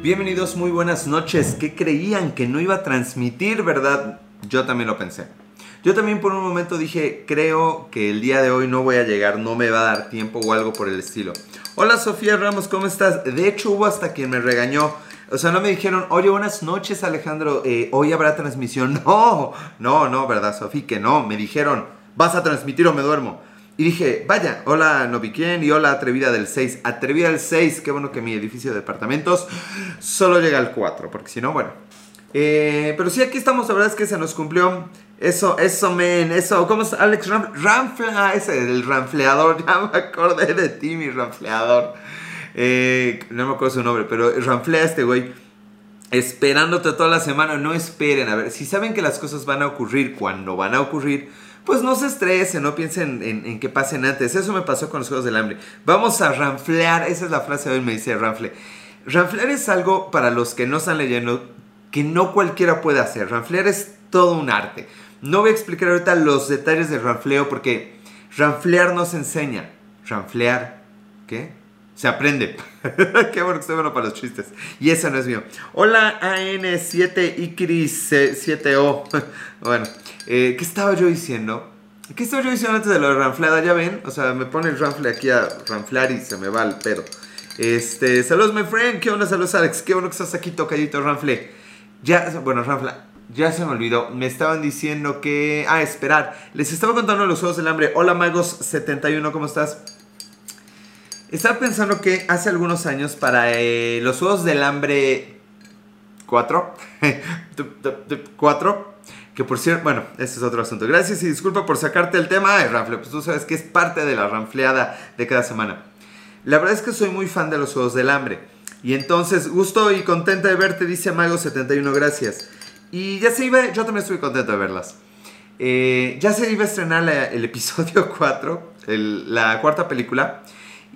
Bienvenidos, muy buenas noches. ¿Qué creían que no iba a transmitir, verdad? Yo también lo pensé. Yo también por un momento dije, creo que el día de hoy no voy a llegar, no me va a dar tiempo o algo por el estilo. Hola Sofía Ramos, ¿cómo estás? De hecho hubo hasta quien me regañó. O sea, no me dijeron, oye, buenas noches Alejandro, eh, hoy habrá transmisión. No, no, no, ¿verdad Sofía? Que no. Me dijeron, vas a transmitir o me duermo. Y dije, vaya, hola Noviquien y hola Atrevida del 6. Atrevida del 6, qué bueno que mi edificio de departamentos solo llega al 4, porque si no, bueno. Eh, pero sí, aquí estamos, la verdad es que se nos cumplió. Eso, eso, men, eso. ¿Cómo es Alex Ram Ramfla? Ese, el ranfleador. Ya me acordé de ti, mi ranfleador. Eh, no me acuerdo su nombre, pero ranflea este güey. Esperándote toda la semana. No esperen. A ver, si saben que las cosas van a ocurrir cuando van a ocurrir pues no se estresen, no piensen en, en, que pasen antes. Eso me pasó con los Juegos del Hambre. Vamos a ranflear, esa es la frase de hoy, me dice ranfle. Ranflear es algo para los que no están leyendo que no cualquiera puede hacer. Ranflear es todo un arte. No voy a explicar ahorita los detalles del ranfleo porque ranflear no se enseña. Ranflear, ¿qué? Se aprende. Qué bueno que estoy bueno para los chistes. Y eso no es mío. Hola AN7ICRIS7O. bueno, eh, ¿qué estaba yo diciendo? ¿Qué estaba yo diciendo antes de lo de ranfleada? ¿Ya ven? O sea, me pone el ranfle aquí a ranflar y se me va el pedo. Este, saludos, my friend. ¿Qué onda? Saludos, Alex. Qué bueno que estás aquí, tocadito, ranfle. Ya, bueno, ranfla. Ya se me olvidó. Me estaban diciendo que. Ah, esperar. Les estaba contando los juegos del hambre. Hola, Magos71, ¿cómo estás? Estaba pensando que hace algunos años para eh, los juegos del hambre 4. 4 que por cierto, bueno, este es otro asunto. Gracias y disculpa por sacarte el tema de Ranfle, pues tú sabes que es parte de la ranfleada de cada semana. La verdad es que soy muy fan de los Juegos del Hambre. Y entonces, gusto y contenta de verte, dice Mago71, gracias. Y ya se iba, yo también estoy contento de verlas. Eh, ya se iba a estrenar el episodio 4, el, la cuarta película.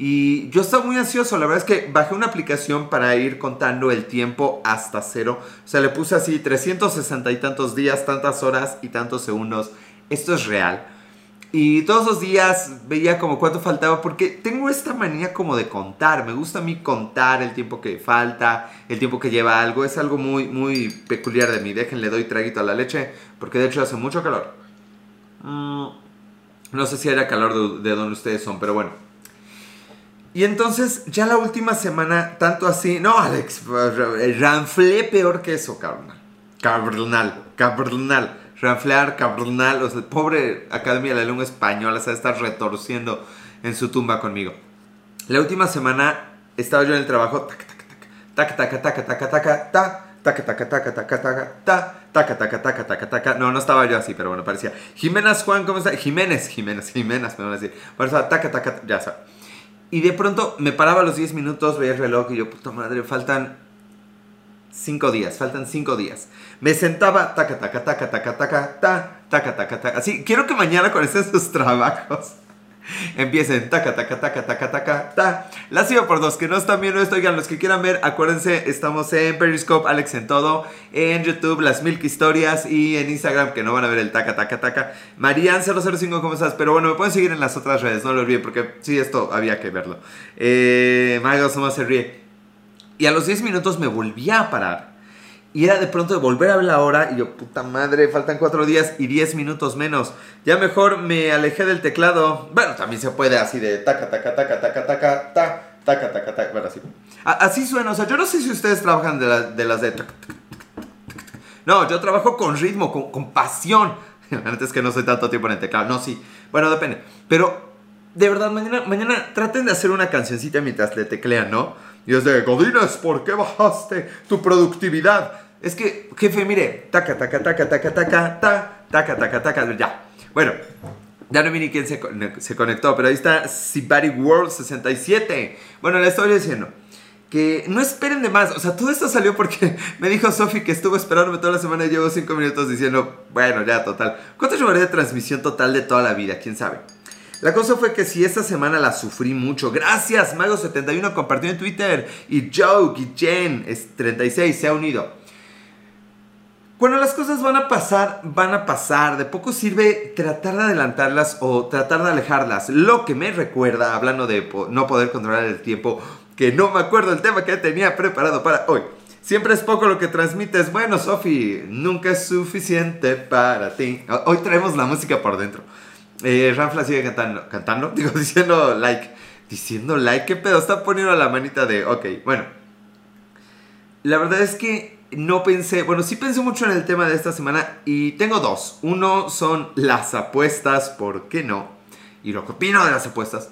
Y yo estaba muy ansioso, la verdad es que bajé una aplicación para ir contando el tiempo hasta cero. O sea, le puse así 360 y tantos días, tantas horas y tantos segundos. Esto es real. Y todos los días veía como cuánto faltaba porque tengo esta manía como de contar. Me gusta a mí contar el tiempo que falta, el tiempo que lleva algo. Es algo muy, muy peculiar de mí. Déjenle doy traguito a la leche porque de hecho hace mucho calor. Mm, no sé si era calor de, de donde ustedes son, pero bueno. Y entonces, ya la última semana, tanto así. No, Alex, ranflé peor que eso, carnal. Cabronal, cabronal. Ranflear, cabronal. O sea, pobre Academia de la Lengua Española se está retorciendo en su tumba conmigo. La última semana estaba yo en el trabajo. Taca, taca, taca, taca, taca, taca, taca, taca, taca, taca, taca, taca, taca, taca, taca, taca, taca. No, no estaba yo así, pero bueno, parecía. Jiménez Juan, ¿cómo está? Jiménez, Jiménez, Jiménez, me van a decir. Parecía taca, taca, ya sabes. Y de pronto me paraba los 10 minutos, veía el reloj y yo, puta madre, faltan 5 días, faltan 5 días. Me sentaba, taca, taca, taca, taca, taca, ta, taca, taca, taca. Así, quiero que mañana estos sus trabajos empiecen, taca, taca, taca, taca, taca, ta. La sigo por dos, que no están viendo esto, oigan, los que quieran ver, acuérdense, estamos en Periscope, Alex en todo, en YouTube, las Milk Historias y en Instagram, que no van a ver el taca, taca, taca. Marian005, ¿cómo estás? Pero bueno, me pueden seguir en las otras redes, no lo olviden, porque sí, esto había que verlo. Eh, Magos no se ríe. Y a los 10 minutos me volvía a parar y era de pronto de volver a ver la hora y yo, puta madre, faltan cuatro días y diez minutos menos. Ya mejor me alejé del teclado. Bueno, también se puede así de taca, taca, taca, taca, taca, ta, taca, taca, taca. Bueno, así. Así suena. O sea, yo no sé si ustedes trabajan de, la, de las de... No, yo trabajo con ritmo, con, con pasión. Antes que no soy tanto tiempo en el teclado. No, sí. Bueno, depende. Pero, de verdad, mañana, mañana traten de hacer una cancioncita mientras le teclean, ¿no? Y es de, Godines, ¿por qué bajaste tu productividad? Es que, jefe, mire, taca, taca, taca, taca, taca, ta, taca, taca, taca, ya. Bueno, ya no vi ni quién se, se conectó, pero ahí está Sibari World 67. Bueno, le estoy diciendo que no esperen de más. O sea, todo esto salió porque me dijo Sofi que estuvo esperándome toda la semana y llevo 5 minutos diciendo, bueno, ya, total. ¿Cuánto llevaré de transmisión total de toda la vida? ¿Quién sabe? La cosa fue que si esta semana la sufrí mucho. Gracias, Mago71 compartió en Twitter. Y Joe es 36, se ha unido. Cuando las cosas van a pasar, van a pasar. De poco sirve tratar de adelantarlas o tratar de alejarlas. Lo que me recuerda, hablando de no poder controlar el tiempo, que no me acuerdo el tema que tenía preparado para hoy. Siempre es poco lo que transmites. Bueno, Sofi, nunca es suficiente para ti. Hoy traemos la música por dentro. Eh, Ranfla sigue cantando, cantando, digo, diciendo like. Diciendo like, ¿qué pedo? Está poniendo la manita de, ok, bueno. La verdad es que no pensé, bueno, sí pensé mucho en el tema de esta semana y tengo dos. Uno son las apuestas, ¿por qué no? Y lo que opino de las apuestas.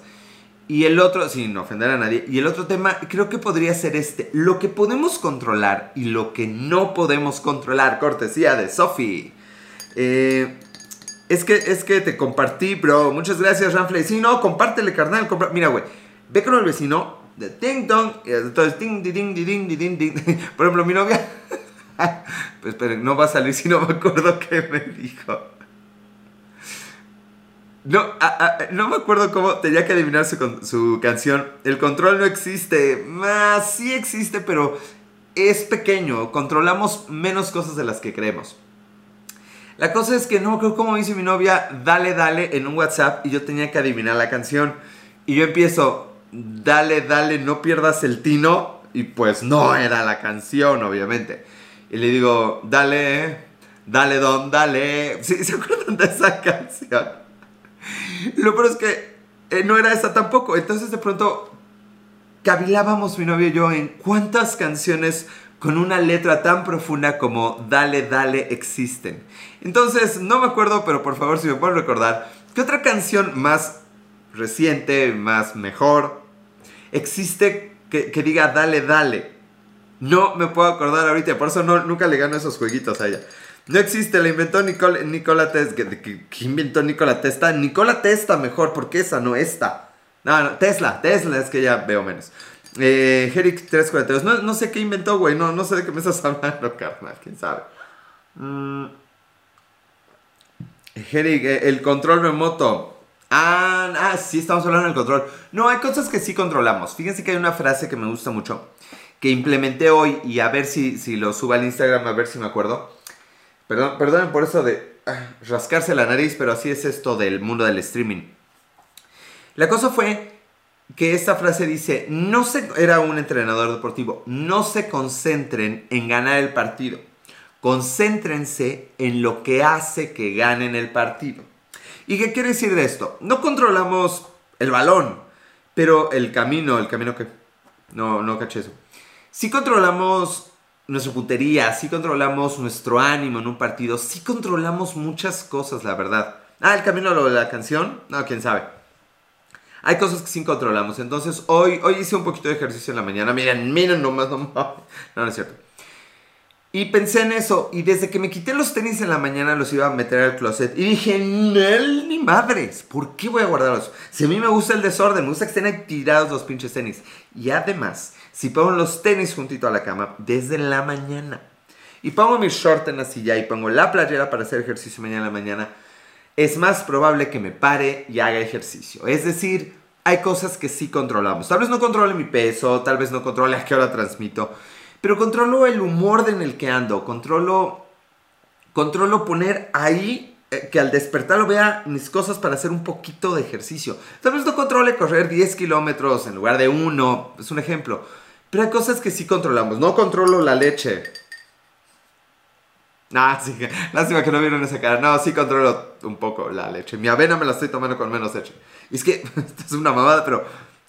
Y el otro, sin ofender a nadie, y el otro tema creo que podría ser este, lo que podemos controlar y lo que no podemos controlar, cortesía de Sophie. Eh, es, que, es que te compartí, bro, muchas gracias, Ranfley. Sí, no, compártele, carnal. Mira, güey, ve con el vecino, de ting dong, entonces ding, ding, ding, ding, ding, ding. Por ejemplo, mi novia, pues esperen, no va a salir si no me acuerdo qué me dijo. No, no me acuerdo cómo tenía que adivinar su, canción. El control no existe. Ah, sí existe, pero es pequeño. Controlamos menos cosas de las que creemos. La cosa es que no creo como dice mi novia, dale, dale en un WhatsApp y yo tenía que adivinar la canción. Y yo empiezo, dale, dale, no pierdas el tino. Y pues no era la canción, obviamente. Y le digo, dale, dale, don, dale. ¿Se acuerdan de esa canción? Lo peor es que eh, no era esa tampoco. Entonces de pronto cavilábamos mi novio y yo en cuántas canciones con una letra tan profunda como Dale, Dale existen. Entonces, no me acuerdo, pero por favor, si me pueden recordar, ¿qué otra canción más reciente, más mejor, existe que, diga Dale, Dale? No me puedo acordar ahorita, por eso no, nunca le gano esos jueguitos a ella. No existe, la inventó Nicole, Nicola Tesla. ¿Qué, inventó Nikola Tesla? Nikola Tesla mejor, porque esa no esta. No, no, Tesla, Tesla, es que ya veo menos. Eh, Herrick 342, no, no sé qué inventó, güey, no, no sé de qué me estás hablando, carnal, quién sabe. Mm. Herrick, eh, el control remoto. Ah, ah, sí, estamos hablando del control. No, hay cosas que sí controlamos. Fíjense que hay una frase que me gusta mucho, que implementé hoy y a ver si, si lo subo al Instagram, a ver si me acuerdo. Perdón, perdonen por eso de ah, rascarse la nariz, pero así es esto del mundo del streaming. La cosa fue que esta frase dice, no se, era un entrenador deportivo, no se concentren en ganar el partido, concéntrense en lo que hace que ganen el partido. ¿Y qué quiere decir de esto? No controlamos el balón, pero el camino, el camino que... No, no caché eso. Sí controlamos nuestra puntería, sí controlamos nuestro ánimo en un partido, sí controlamos muchas cosas, la verdad. Ah, el camino de la canción, no, quién sabe. Hay cosas que sí controlamos. Entonces, hoy, hoy hice un poquito de ejercicio en la mañana. Miren, miren nomás, no, no, no es cierto. Y pensé en eso. Y desde que me quité los tenis en la mañana, los iba a meter al closet. Y dije, Nel, ni madres. ¿Por qué voy a guardarlos? Si a mí me gusta el desorden, me gusta que estén ahí tirados los pinches tenis. Y además, si pongo los tenis juntito a la cama desde la mañana y pongo mi short en la silla y pongo la playera para hacer ejercicio mañana en la mañana, es más probable que me pare y haga ejercicio. Es decir, hay cosas que sí controlamos. Tal vez no controle mi peso, tal vez no controle a qué hora transmito, pero controlo el humor en el que ando, controlo, controlo poner ahí eh, que al despertar vea mis cosas para hacer un poquito de ejercicio. Tal vez no controle correr 10 kilómetros en lugar de uno, es un ejemplo. Pero hay cosas que sí controlamos. No controlo la leche. Ah, sí, lástima que no vieron esa cara. No, sí controlo un poco la leche. Mi avena me la estoy tomando con menos leche. Y es que, esto es una mamada, pero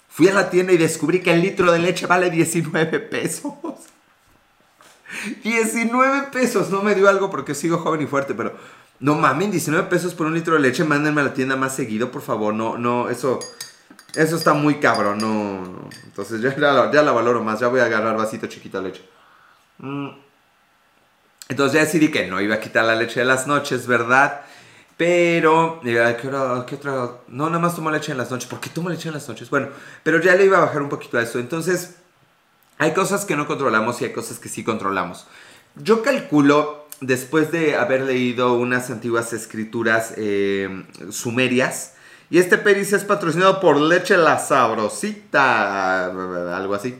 fui a la tienda y descubrí que el litro de leche vale 19 pesos. 19 pesos. No me dio algo porque sigo joven y fuerte, pero no mames, 19 pesos por un litro de leche. Mándenme a la tienda más seguido, por favor. No, no, eso. Eso está muy cabrón, no, Entonces ya ya la valoro más, ya voy a agarrar vasito chiquito de leche. Mm. Entonces ya decidí que no iba a quitar la leche de las noches, ¿verdad? Pero, eh, ¿qué, hora, ¿qué otra? No, nada más tomo leche en las noches. ¿Por qué tomo leche en las noches? Bueno, pero ya le iba a bajar un poquito a eso. Entonces, hay cosas que no controlamos y hay cosas que sí controlamos. Yo calculo, después de haber leído unas antiguas escrituras eh, sumerias, y este Peris es patrocinado por Leche La Sabrosita. Algo así.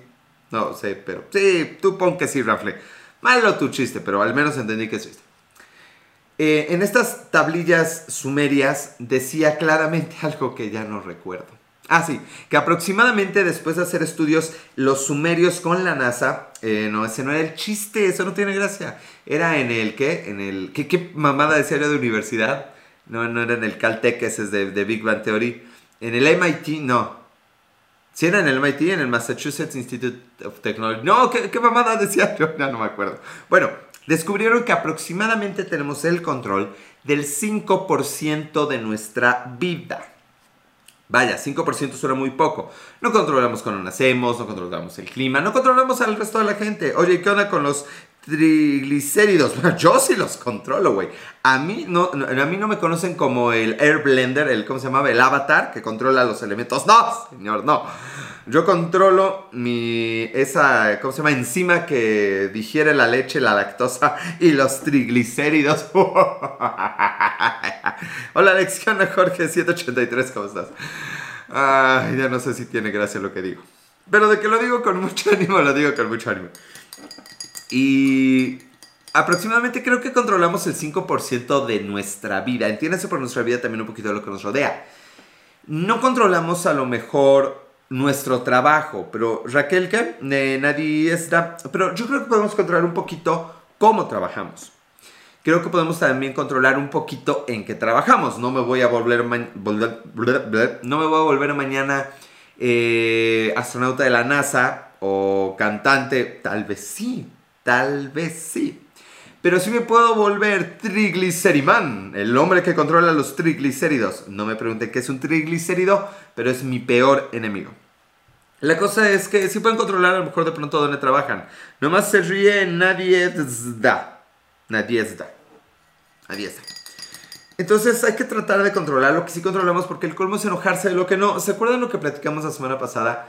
No sé, pero sí, tú pon que sí, Rafle. Malo tu chiste, pero al menos entendí que es chiste. Eh, en estas tablillas sumerias decía claramente algo que ya no recuerdo. Ah, sí, que aproximadamente después de hacer estudios, los sumerios con la NASA, eh, no, ese no era el chiste, eso no tiene gracia. Era en el, ¿qué? En el, ¿qué, qué mamada decía yo de universidad? No, no era en el Caltech, ese es de, de Big Bang Theory. En el MIT, no. Si era en el MIT, en el Massachusetts Institute of Technology. No, ¿qué, mamada decía yo? No, no me acuerdo. Bueno, descubrieron que aproximadamente tenemos el control del 5% de nuestra vida. Vaya, 5% suena muy poco. No controlamos cuando nacemos, no controlamos el clima, no controlamos al resto de la gente. Oye, ¿qué onda con los triglicéridos? Yo sí los controlo, güey. A mí no, a mí no me conocen como el Air Blender, el, ¿cómo se llamaba? El avatar que controla los elementos. No, señor, no. Yo controlo mi, esa, ¿cómo se llama? Enzima que digiere la leche, la lactosa y los triglicéridos. Hola Alex, ¿qué onda Jorge? 783, ¿cómo estás? Ya no sé si tiene gracia lo que digo. Pero de que lo digo con mucho ánimo, lo digo con mucho ánimo. Y aproximadamente creo que controlamos el 5% de nuestra vida. Entiéndase por nuestra vida también un poquito de lo que nos rodea. No controlamos a lo mejor nuestro trabajo, pero Raquel, ¿qué? Eh, nadie está... Pero yo creo que podemos controlar un poquito cómo trabajamos. Creo que podemos también controlar un poquito en qué trabajamos. No me voy a volver, no me voy a volver mañana eh, astronauta de la NASA o cantante. Tal vez sí, tal vez sí. Pero sí me puedo volver trigliceriman, el hombre que controla los triglicéridos. No me pregunten qué es un triglicérido, pero es mi peor enemigo. La cosa es que sí pueden controlar a lo mejor de pronto dónde trabajan. Nomás se ríe, nadie da. Nadie da. Nadie da. Entonces hay que tratar de controlar lo que sí controlamos porque el colmo es enojarse de lo que no. ¿Se acuerdan lo que platicamos la semana pasada?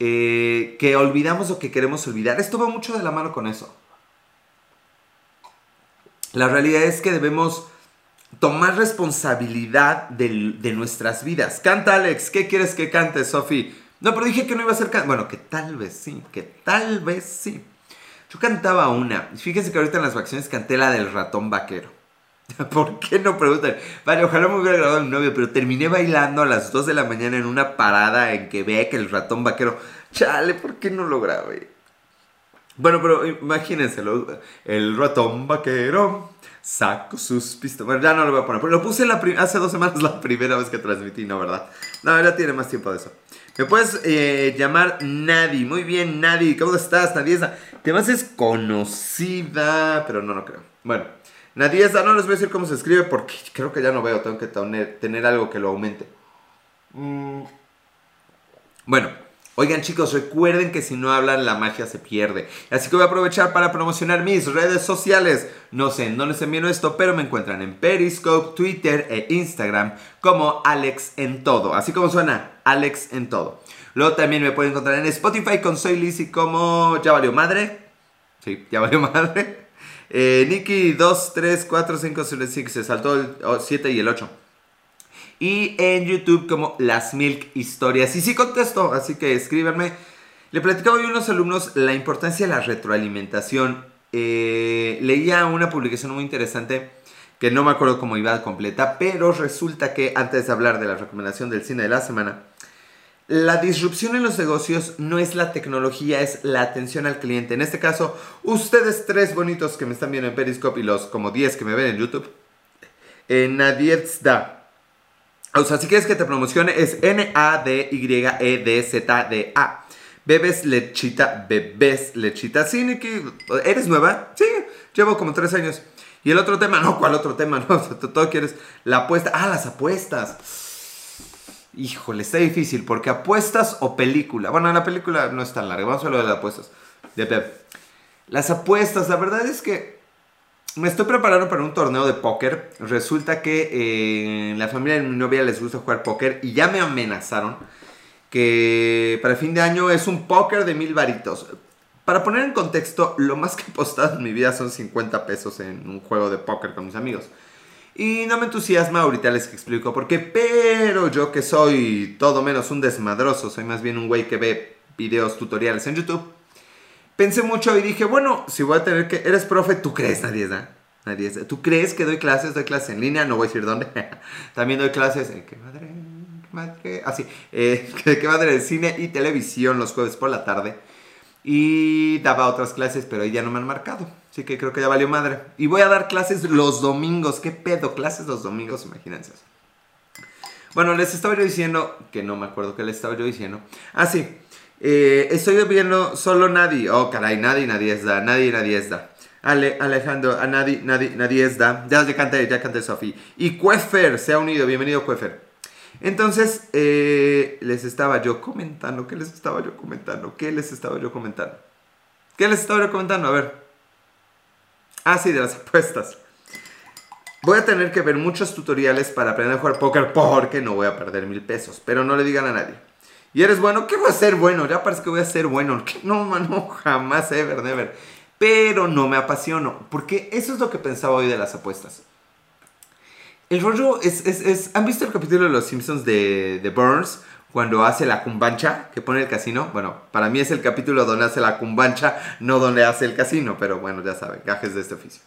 Eh, que olvidamos lo que queremos olvidar. Esto va mucho de la mano con eso. La realidad es que debemos tomar responsabilidad de nuestras vidas. Canta Alex, ¿qué quieres que cante, Sofi? No, pero dije que no iba a ser Bueno, que tal vez sí, que tal vez sí. Yo cantaba una. Fíjense que ahorita en las vacaciones canté la del ratón vaquero. ¿Por qué no preguntan? Vale, ojalá me hubiera grabado mi novio, pero terminé bailando a las 2 de la mañana en una parada en Quebec, el ratón vaquero. Chale, ¿por qué no lo grabé? Bueno, pero imagínenselo. El ratón vaquero saco sus pistolas. Bueno, ya no lo voy a poner. Pero lo puse la hace dos semanas la primera vez que transmití, ¿no? ¿Verdad? No, ya tiene más tiempo de eso. Me puedes eh, llamar Nadi. Muy bien, Nadi. ¿Cómo estás, Nadiesa? Te más es conocida, pero no, no creo. Bueno, Nadiesa, no les voy a decir cómo se escribe porque creo que ya no veo. Tengo que tener, tener algo que lo aumente. Mm. Bueno, oigan chicos, recuerden que si no hablan la magia se pierde. Así que voy a aprovechar para promocionar mis redes sociales. No sé en dónde se envió esto, pero me encuentran en Periscope, Twitter e Instagram como Alex en todo. Así como suena, Alex en todo. Luego también me pueden encontrar en Spotify con Soy Lizzy como Ya Valió Madre. Sí, ya valió madre. Eh, Nikki 2, 3, 4, 5, 6, 6, se saltó el 7 y el 8 y en YouTube como Las Milk Historias. Y sí contesto, así que escríbanme. Le platicaba hoy a unos alumnos la importancia de la retroalimentación. Eh, leía una publicación muy interesante que no me acuerdo cómo iba completa, pero resulta que antes de hablar de la recomendación del cine de la semana, la disrupción en los negocios no es la tecnología, es la atención al cliente. En este caso, ustedes tres bonitos que me están viendo en Periscope y los como 10 que me ven en YouTube, eh, Nadiezda. O sea, si quieres que te promocione, es N-A-D-Y-E-D-Z-D-A. Bebes lechita, bebes lechita. Sí, ¿eres nueva? Sí, llevo como tres años. Y el otro tema, no, ¿cuál otro tema? No, todo quieres la apuesta. Ah, las apuestas. Híjole, está difícil porque apuestas o película. Bueno, la película no es tan larga. Vamos a hablar de las apuestas. De Pep. Las apuestas, la verdad es que me estoy preparando para un torneo de póker. Resulta que eh, la familia de mi novia les gusta jugar póker y ya me amenazaron que para fin de año es un póker de mil varitos. Para poner en contexto, lo más que he apostado en mi vida son 50 pesos en un juego de póker con mis amigos. Y no me entusiasma, ahorita les explico por qué, pero yo que soy todo menos un desmadroso, soy más bien un güey que ve videos tutoriales en YouTube. Pensé mucho y dije, bueno, si voy a tener que... ¿Eres profe? ¿Tú crees, nadie da? Nadie ¿Tú crees que doy clases? Doy clases en línea, no voy a decir dónde. También doy clases... ¿Qué madre? madre, así, ah, eh, que madre de cine y televisión los jueves por la tarde. Y daba otras clases, pero ahí ya no me han marcado. Así que creo que ya valió madre. Y voy a dar clases los domingos. ¿Qué pedo? Clases los domingos, imagínense. Bueno, les estaba yo diciendo, que no me acuerdo qué les estaba yo diciendo. Ah, sí. Eh, estoy viendo solo nadie. Oh, caray, nadie, nadie es da. Nadie, nadie es da. Ale, Alejandro, a nadie, nadie, nadie es da. Ya, ya canté, ya canté Sofi. Y Cuefer se ha unido. Bienvenido, Cuefer. Entonces, eh, les estaba yo comentando. ¿Qué les estaba yo comentando? ¿Qué les estaba yo comentando? ¿Qué les estaba yo comentando? A ver. Ah, sí, de las apuestas. Voy a tener que ver muchos tutoriales para aprender a jugar póker porque no voy a perder mil pesos. Pero no le digan a nadie. ¿Y eres bueno? ¿Qué voy a ser bueno? Ya parece que voy a ser bueno. No, mano, jamás, ever, never. Pero no me apasiono. Porque eso es lo que pensaba hoy de las apuestas. El rollo es, es, ¿Han visto el capítulo de Los Simpsons de, de Burns? Cuando hace la cumbancha, que pone el casino. Bueno, para mí es el capítulo donde hace la cumbancha, no donde hace el casino. Pero bueno, ya saben, gajes de este oficio.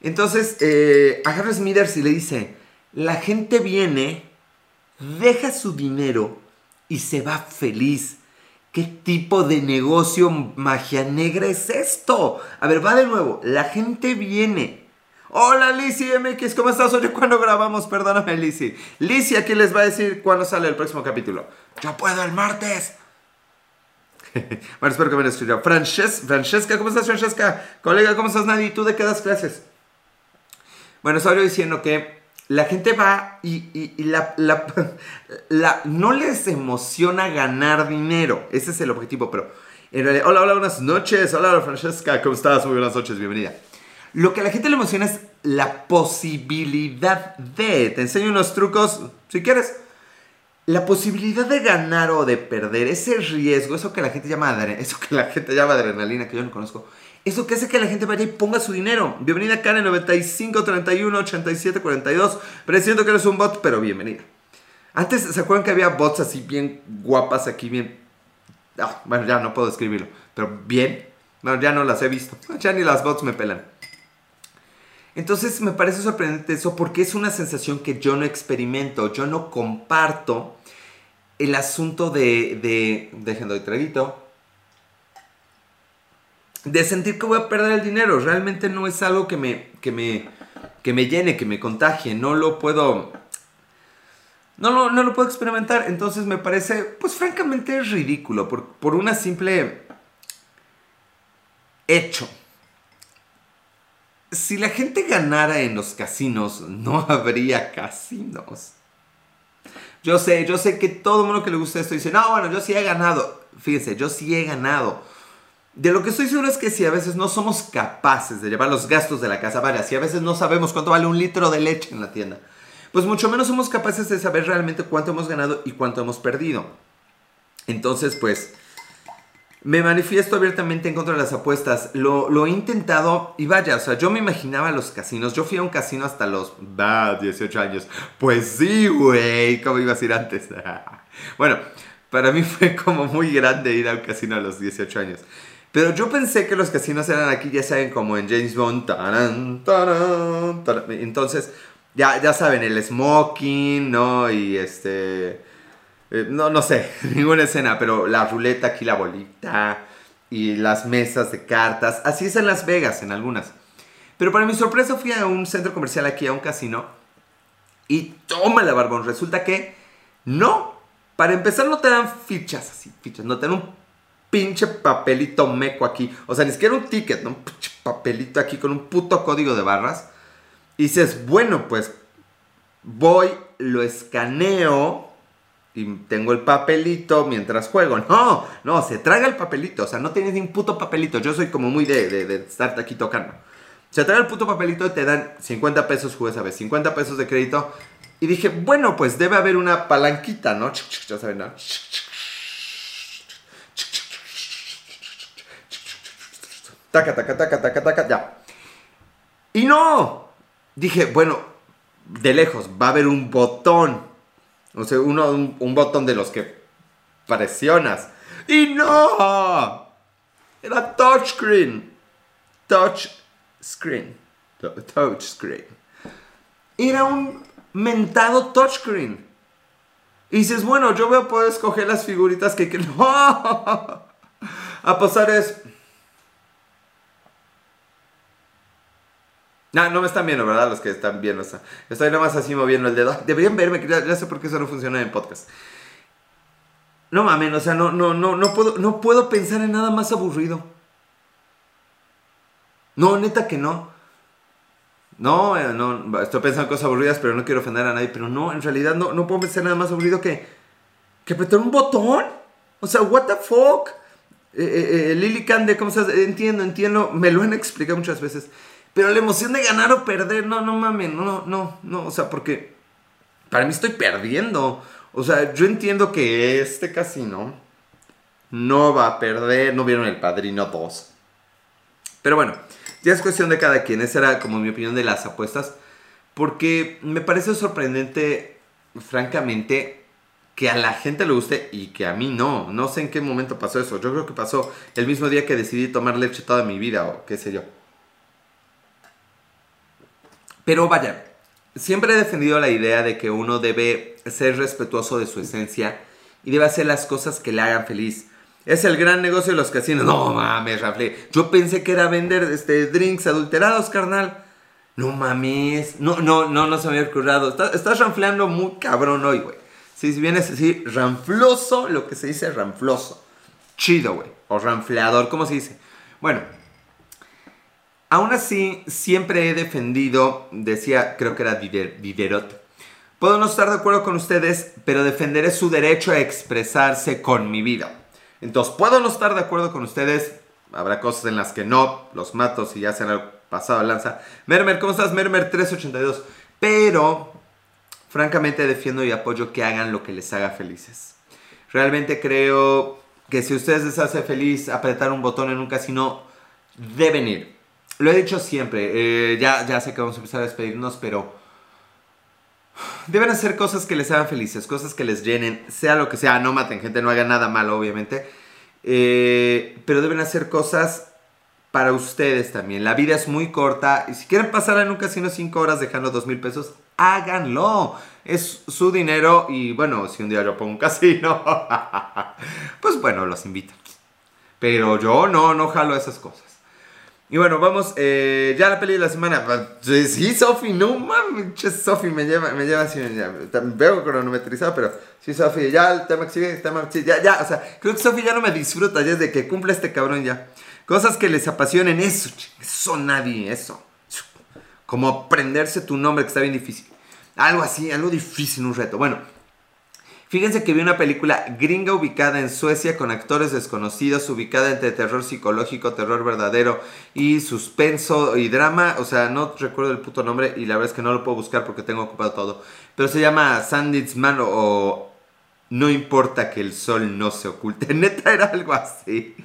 Entonces, eh, a Harry Smithers y le dice, la gente viene, deja su dinero y se va feliz. ¿Qué tipo de negocio magia negra es esto? A ver, va de nuevo. La gente viene. Hola Lizzie MX, ¿cómo estás? Oye, ¿cuándo grabamos? Perdóname, Lizzie. Lizzie aquí les va a decir cuándo sale el próximo capítulo. Yo puedo el martes. bueno, espero que me lo Francesca, ¿cómo estás, Francesca? Colega, ¿cómo estás, Nadie? ¿Tú de qué das clases? Bueno, estaba yo diciendo que la gente va y, la, la, no les emociona ganar dinero. Ese es el objetivo, pero en realidad, hola, hola, buenas noches. Hola, Francesca, ¿cómo estás? Muy buenas noches, bienvenida. Lo que a la gente le emociona es la posibilidad de. Te enseño unos trucos, si quieres. La posibilidad de ganar o de perder, ese riesgo, eso que la gente llama, eso que la gente llama adrenalina, que yo no conozco, eso que hace que la gente vaya y ponga su dinero. Bienvenida Karen 95 31 87 42. Presiento que eres un bot, pero bienvenida. Antes, ¿se acuerdan que había bots así bien guapas aquí, bien... Ah, bueno, ya no puedo escribirlo, pero bien. Bueno, ya no las he visto. Ya ni las bots me pelan. Entonces me parece sorprendente eso porque es una sensación que yo no experimento, yo no comparto el asunto de... de dejen doy traguito de sentir que voy a perder el dinero. Realmente no es algo que me, que me, que me llene, que me contagie. No lo puedo... No lo, no lo puedo experimentar. Entonces me parece, pues francamente es ridículo. Por, por una simple hecho. Si la gente ganara en los casinos, no habría casinos. Yo sé, yo sé que todo el mundo que le gusta esto dice, no, bueno, yo sí he ganado. Fíjense, yo sí he ganado. De lo que estoy seguro es que si a veces no somos capaces de llevar los gastos de la casa, vale, si a veces no sabemos cuánto vale un litro de leche en la tienda, pues mucho menos somos capaces de saber realmente cuánto hemos ganado y cuánto hemos perdido. Entonces, pues, me manifiesto abiertamente en contra de las apuestas. Lo, he intentado y vaya, o sea, yo me imaginaba los casinos. Yo fui a un casino hasta los, bah, 18 años. Pues sí, güey, ¿cómo ibas a ir antes? bueno, para mí fue como muy grande ir a un casino a los 18 años. Pero yo pensé que los casinos eran aquí, ya saben, como en James Bond. Entonces, ya, ya saben, el smoking, ¿no? Y este... Eh, no, no sé, ninguna escena, pero la ruleta aquí, la bolita y las mesas de cartas. Así es en Las Vegas, en algunas. Pero para mi sorpresa fui a un centro comercial aquí, a un casino. Y toma la barbón. Resulta que no. Para empezar no te dan fichas así, fichas. No te dan un pinche papelito meco aquí. O sea, ni siquiera un ticket. Un pinche papelito aquí con un puto código de barras. Y dices, bueno, pues voy, lo escaneo y tengo el papelito mientras juego. No, no, se traga el papelito. O sea, no tienes ni un puto papelito. Yo soy como muy de, de, de estar aquí tocando. Se traga el puto papelito y te dan 50 pesos, juez, ver, 50 pesos de crédito. Y dije, bueno, pues debe haber una palanquita, ¿no? Ya saben, ¿no? Taca, taca, taca, taca, taca, ya. Y no. Dije, bueno, de lejos, va a haber un botón. O sea, uno, un, botón de los que presionas. Y no. Era touchscreen. Touch screen. Touch screen. Era un mentado touchscreen. Y dices, bueno, yo voy a poder escoger las figuritas que... quiero. a pasar es... No, no me están viendo, ¿verdad? Los que están viendo. O sea, estoy nomás así moviendo el dedo. Deberían verme, ya, ya sé por qué eso no funciona en podcast. No mames, o sea, no, no, no, no, puedo, no puedo pensar en nada más aburrido. No, neta que no. No, eh, no, estoy pensando en cosas aburridas, pero no quiero ofender a nadie. Pero no, en realidad no, no puedo pensar nada más aburrido que, que apretar un botón. O sea, what the fuck. Eh, eh, eh Lily Cande, ¿cómo estás? Entiendo, entiendo. Me lo han explicado muchas veces. Pero la emoción de ganar o perder, no, no mames, no, no, no. O sea, porque para mí estoy perdiendo. O sea, yo entiendo que este casino no va a perder. No vieron el Padrino 2. Pero bueno, ya es cuestión de cada quien. Esa era como mi opinión de las apuestas. Porque me parece sorprendente, francamente, que a la gente le guste y que a mí no. No sé en qué momento pasó eso. Yo creo que pasó el mismo día que decidí tomar leche toda mi vida o qué sé yo. Pero vaya, siempre he defendido la idea de que uno debe ser respetuoso de su esencia y debe hacer las cosas que le hagan feliz. Es el gran negocio de los casinos. No mames, Rafle. Yo pensé que era vender este, drinks adulterados, carnal. No mames. No, no, no, no se me había ocurrido. Estás, estás ranfleando muy cabrón hoy, güey. Si vienes así, ranfloso, lo que se dice ranfloso. Chido, güey. O ranfleador, ¿cómo se dice? Bueno. Aún así, siempre he defendido, decía, creo que era Diderot. Puedo no estar de acuerdo con ustedes, pero defenderé su derecho a expresarse con mi vida. Entonces, puedo no estar de acuerdo con ustedes. Habrá cosas en las que no, los mato si ya se han pasado lanza. Mermer, ¿cómo estás? Mermer 382. Pero, francamente, defiendo y apoyo que hagan lo que les haga felices. Realmente creo que si ustedes les hace feliz apretar un botón en un casino, deben ir. Lo he dicho siempre. Eh, ya, ya sé que vamos a empezar a despedirnos, pero Deben hacer cosas que les hagan felices, cosas que les llenen, sea lo que sea, no maten gente, no hagan nada malo, obviamente. Eh, pero deben hacer cosas para ustedes también. La vida es muy corta y si quieren pasar en un casino 5 horas dejando dos mil pesos, háganlo. Es su dinero y bueno, si un día yo pongo un casino, pues bueno, los invito. Pero yo no, no jalo esas cosas. Y bueno, vamos, eh, ya la peli de la semana. Sí, Sofi, no mames, Sofi me lleva, me lleva así, veo cronometrizado, pero sí, Sofi, ya el tema que sigue, el tema ya, ya, o sea, creo que Sofi ya no me disfruta, ya de que cumple este cabrón ya. Cosas que les apasionen, eso, eso nadie, eso. Como aprenderse tu nombre, que está bien difícil. Algo así, algo difícil, un reto. Bueno, Fíjense que vi una película gringa ubicada en Suecia con actores desconocidos, ubicada entre terror psicológico, terror verdadero y suspenso y drama. O sea, no recuerdo el puto nombre y la verdad es que no lo puedo buscar porque tengo ocupado todo. Pero se llama Sandits Man o No importa que el sol no se oculte. Neta era algo así.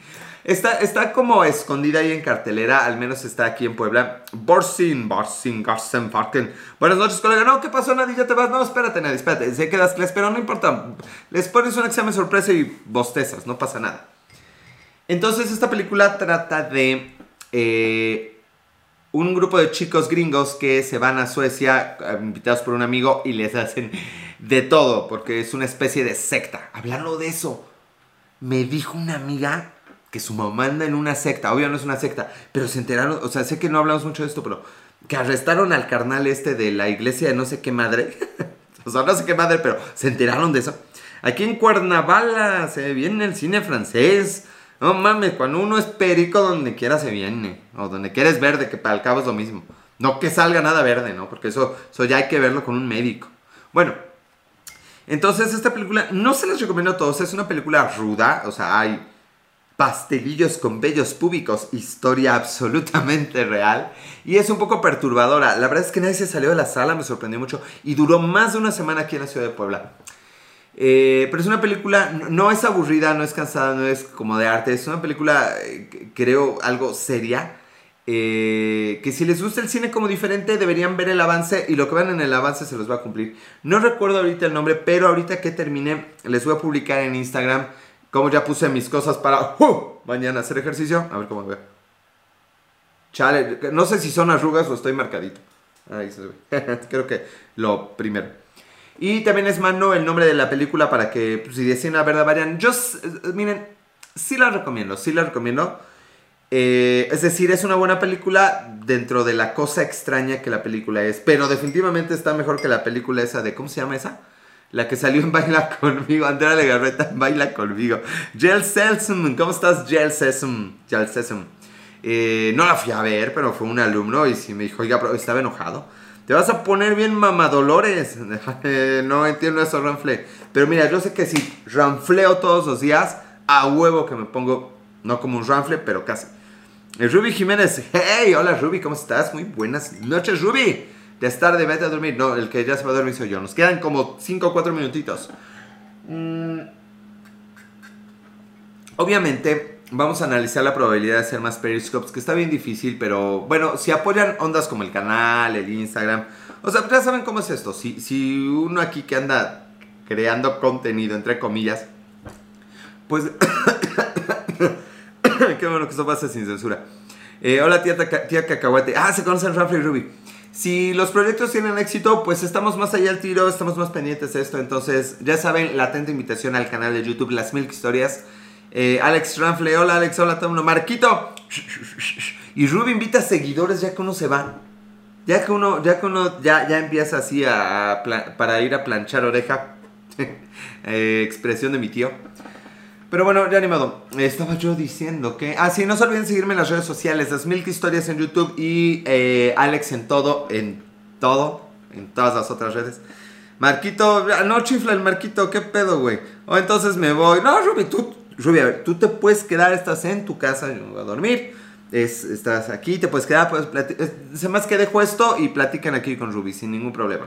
Está, está como escondida ahí en cartelera, al menos está aquí en Puebla. Borsin, Borsin, Garsen, Farken. Buenas noches, colega. No, ¿qué pasó, Nadie? ¿Ya te vas? No, espérate, Nadie, espérate. Se quedas clase, pero no importa. Les pones un examen sorpresa y bostezas, no pasa nada. Entonces, esta película trata de eh, un grupo de chicos gringos que se van a Suecia, eh, invitados por un amigo, y les hacen de todo, porque es una especie de secta. Hablando de eso, me dijo una amiga que su mamá anda en una secta, obvio no es una secta, pero se enteraron, o sea, sé que no hablamos mucho de esto, pero que arrestaron al carnal este de la iglesia de no sé qué madre, o sea, no sé qué madre, pero se enteraron de eso. Aquí en Cuernavaca se viene el cine francés. No mames, cuando uno es perico, donde quiera se viene. O donde quiera es verde, que para el cabo es lo mismo. No que salga nada verde, ¿no? Porque eso, eso ya hay que verlo con un médico. Bueno, entonces esta película no se les recomiendo a todos. Es una película ruda, o sea, hay pastelillos con bellos públicos, historia absolutamente real. Y es un poco perturbadora. La verdad es que nadie se salió de la sala, me sorprendió mucho. Y duró más de una semana aquí en la ciudad de Puebla. Eh, pero es una película, no es aburrida, no es cansada, no es como de arte. Es una película, eh, creo, algo seria. Eh, que si les gusta el cine como diferente, deberían ver el avance y lo que vean en el avance se los va a cumplir. No recuerdo ahorita el nombre, pero ahorita que termine, les voy a publicar en Instagram como ya puse mis cosas para uh, mañana hacer ejercicio. A ver cómo ve. Chale, no sé si son arrugas o estoy marcadito. Ahí se ve. Creo que lo primero. Y también les mando el nombre de la película para que pues, si deciden la verdad vayan. Yo, miren, sí la recomiendo, sí la recomiendo. Eh, es decir, es una buena película dentro de la cosa extraña que la película es. Pero definitivamente está mejor que la película esa de. ¿Cómo se llama esa? La que salió en Baila conmigo. Andrea Legarreta en Baila conmigo. Jel Sesum. ¿Cómo estás, Jel Sesum? Jel Sesum. Eh, no la fui a ver, pero fue un alumno y sí me dijo, oiga, pero estaba enojado. Te vas a poner bien mamadolores. no entiendo eso, Ranfle. Pero mira, yo sé que si ranfleo todos los días, a huevo que me pongo, no como un ranfle, pero casi. Eh, Ruby Jiménez, hey, hola Ruby, ¿cómo estás? Muy buenas noches, Ruby. Ya es tarde, vete a dormir. No, el que ya se va a dormir soy yo. Nos quedan como 5 o 4 minutitos. Mm. Obviamente, vamos a analizar la probabilidad de hacer más periscopes, que está bien difícil, pero bueno, si apoyan ondas como el canal, el Instagram, o sea, ya saben cómo es esto. Si, si uno aquí que anda creando contenido, entre comillas, pues Qué bueno que esto pase sin censura. Eh, hola tía, tía Cacahuate. Ah, se conocen Rafa y Ruby. Si los proyectos tienen éxito, pues estamos más allá del tiro, estamos más pendientes de esto. Entonces, ya saben, la atenta invitación al canal de YouTube Las Milk Historias. Eh, Alex Ranfle, hola Alex, hola todo Marquito. Y Ruby invita seguidores ya que uno se va. Ya que uno, ya que uno ya, ya empieza así a, para ir a planchar oreja. Eh, expresión de mi tío. Pero bueno, ya animado. Estaba yo diciendo que. Ah, sí, no se olviden seguirme en las redes sociales. Las Milk Historias en YouTube y eh, Alex en todo. En todo. En todas las otras redes. Marquito, ah, no chifla el Marquito, ¿qué pedo, güey? O entonces me voy. No, Ruby, tú, Ruby, a ver, tú te puedes quedar, estás en tu casa, yo voy a dormir. Es, estás aquí, te puedes quedar, puedes platicar. Se más que dejo esto y platican aquí con Ruby sin ningún problema.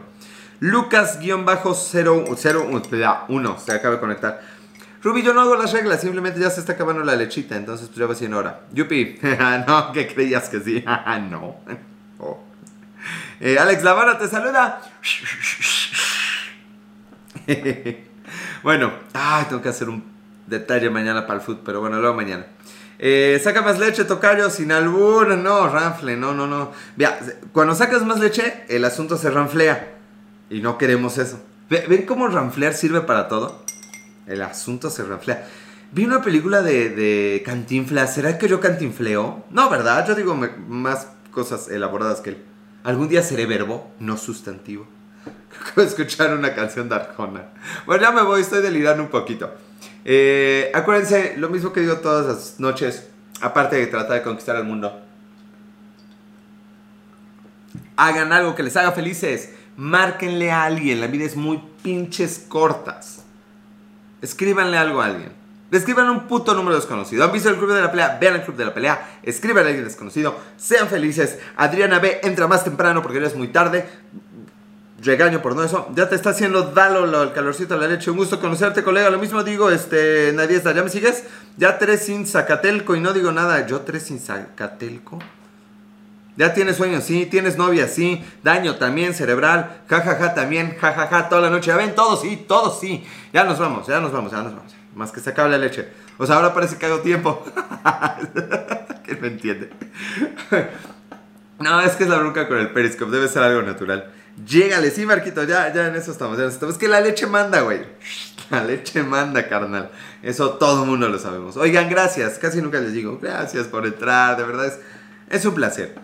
Lucas-01, se acaba de conectar. Ruby, yo no hago las reglas, simplemente ya se está acabando la lechita, entonces pues ya va siendo hora. Yupi, no, que creías que sí, no. Oh. Eh, Alex Lavara te saluda. bueno, ay, tengo que hacer un detalle mañana para el food, pero bueno, luego mañana. Eh, saca más leche, tocayo, sin albur. No, ranfle, no, no, no. Vea, cuando sacas más leche, el asunto se ranflea. Y no queremos eso. ¿Ven cómo ranflear sirve para todo? El asunto se refleja. Vi una película de, de Cantinflas. ¿Será que yo cantinfleo? No, ¿verdad? Yo digo más cosas elaboradas que él. Algún día seré verbo, no sustantivo. escuchar una canción de Arjona. Bueno, ya me voy, estoy delirando un poquito. Eh, acuérdense, lo mismo que digo todas las noches, aparte de tratar de conquistar el mundo. Hagan algo que les haga felices. Márquenle a alguien. La vida es muy pinches cortas. Escríbanle algo a alguien. Escriban un puto número desconocido. ¿Han el club de la pelea? Vean el club de la pelea. Escriban a alguien desconocido. Sean felices. Adriana B. entra más temprano porque ya es muy tarde. Regaño por no eso. Ya te está haciendo dalo el calorcito de la leche. Un gusto conocerte, colega. Lo mismo digo, este, nadie está. ¿Ya me sigues? Ya tres sin Zacatelco y no digo nada. ¿Yo tres sin Zacatelco? Ya tienes sueños, sí. Tienes novia, sí. Daño también, cerebral. jajaja ja, ja, también. jajaja ja, toda la noche. Ya ven, todos sí, todos sí. Ya nos vamos, ya nos vamos, ya nos vamos. Más que se acabe la leche. O sea, ahora parece que hago tiempo. que no entiende. no, es que es la bronca con el Periscope. Debe ser algo natural. Llégale, sí, Marquito. Ya, ya en eso estamos. Ya estamos. Es que la leche manda, güey. La leche manda, carnal. Eso todo el mundo lo sabemos. Oigan, gracias. Casi nunca les digo gracias por entrar. De verdad es, es un placer.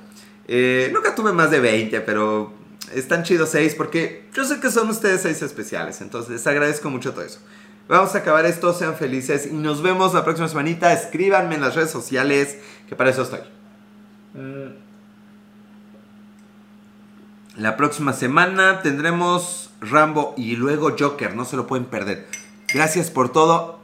Eh, nunca tuve más de 20, pero están chidos 6 porque yo sé que son ustedes 6 especiales. Entonces les agradezco mucho todo eso. Vamos a acabar esto, sean felices y nos vemos la próxima semanita. Escríbanme en las redes sociales, que para eso estoy. La próxima semana tendremos Rambo y luego Joker, no se lo pueden perder. Gracias por todo